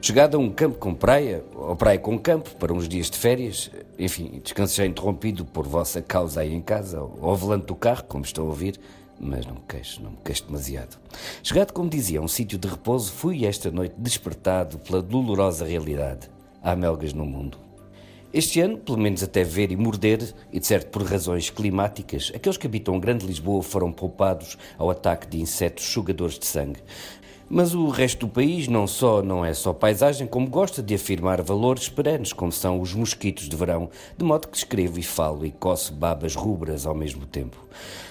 Chegado a um campo com praia, ou praia com campo, para uns dias de férias, enfim, descanso já interrompido por vossa causa aí em casa, ou volante do carro, como estou a ouvir, mas não me queixo, não me queixo demasiado. Chegado, como dizia, a um sítio de repouso, fui esta noite despertado pela dolorosa realidade. Há melgas no mundo. Este ano, pelo menos até ver e morder, e de certo por razões climáticas, aqueles que habitam Grande Lisboa foram poupados ao ataque de insetos sugadores de sangue. Mas o resto do país não só não é só paisagem, como gosta de afirmar valores perenes, como são os mosquitos de verão, de modo que escrevo e falo e coço babas rubras ao mesmo tempo.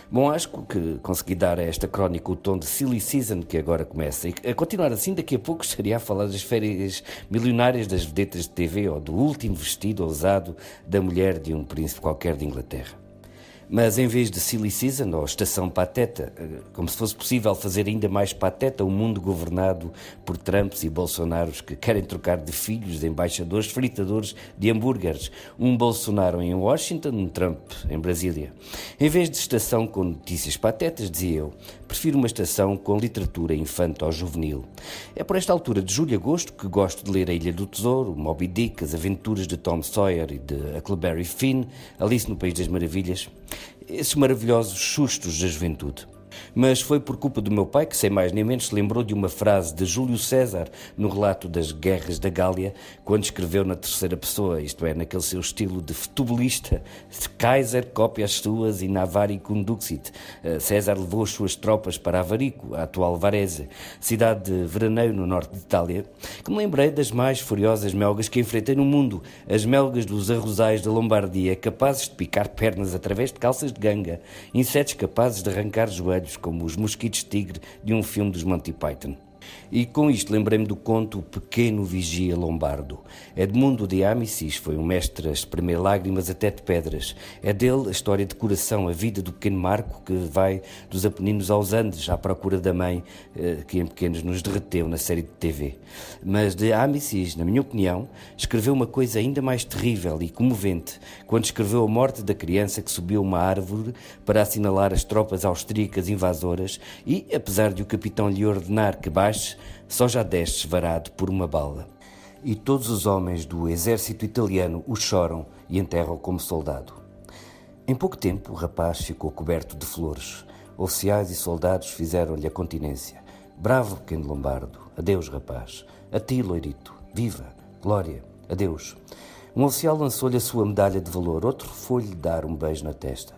Bom, acho que consegui dar a esta crónica o tom de Silly Season que agora começa. E a continuar assim, daqui a pouco estaria a falar das férias milionárias das vedetas de TV ou do último vestido ousado da mulher de um príncipe qualquer de Inglaterra. Mas em vez de Silly Season ou Estação Pateta, eh, como se fosse possível fazer ainda mais pateta um mundo governado por Trumps e Bolsonaros que querem trocar de filhos de embaixadores fritadores de hambúrgueres. Um Bolsonaro em Washington, um Trump em Brasília. Em vez de estação com notícias patetas, dizia eu, prefiro uma estação com literatura infanto-juvenil. É por esta altura de julho e agosto que gosto de ler A Ilha do Tesouro, Moby Dick, As Aventuras de Tom Sawyer e de Huckleberry Finn, Alice no País das Maravilhas esses maravilhosos sustos da juventude. Mas foi por culpa do meu pai que, sem mais nem menos, se lembrou de uma frase de Júlio César no relato das Guerras da Gália, quando escreveu na terceira pessoa, isto é, naquele seu estilo de futebolista: Kaiser copia as suas e Navari conduxit. Eh, César levou as suas tropas para Avarico, a atual Varese, cidade de veraneio no norte de Itália, que me lembrei das mais furiosas melgas que enfrentei no mundo, as melgas dos arrozais da Lombardia, capazes de picar pernas através de calças de ganga, insetos capazes de arrancar joelhos como os mosquitos tigre de um filme dos Monty Python. E com isto lembrei-me do conto Pequeno Vigia Lombardo. Edmundo de Amicis foi um mestre a espremer lágrimas até de pedras. É dele a história de coração, a vida do pequeno Marco que vai dos Apeninos aos Andes à procura da mãe eh, que em pequenos nos derreteu na série de TV. Mas de Amicis, na minha opinião, escreveu uma coisa ainda mais terrível e comovente quando escreveu a morte da criança que subiu uma árvore para assinalar as tropas austríacas invasoras e, apesar de o capitão lhe ordenar que baixe, só já desce varado por uma bala. E todos os homens do exército italiano o choram e enterram como soldado. Em pouco tempo, o rapaz ficou coberto de flores. Oficiais e soldados fizeram-lhe a continência. Bravo, pequeno Lombardo. Adeus, rapaz. A ti, loirito. Viva. Glória. Adeus. Um oficial lançou-lhe a sua medalha de valor, outro foi-lhe dar um beijo na testa.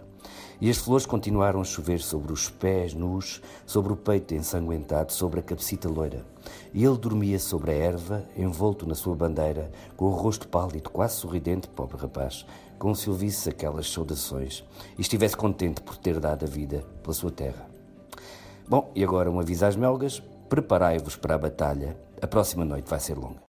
E as flores continuaram a chover sobre os pés nus, sobre o peito ensanguentado, sobre a cabecita loira. E ele dormia sobre a erva, envolto na sua bandeira, com o rosto pálido, quase sorridente, pobre rapaz, como se ouvisse aquelas saudações e estivesse contente por ter dado a vida pela sua terra. Bom, e agora um aviso às melgas: preparai-vos para a batalha. A próxima noite vai ser longa.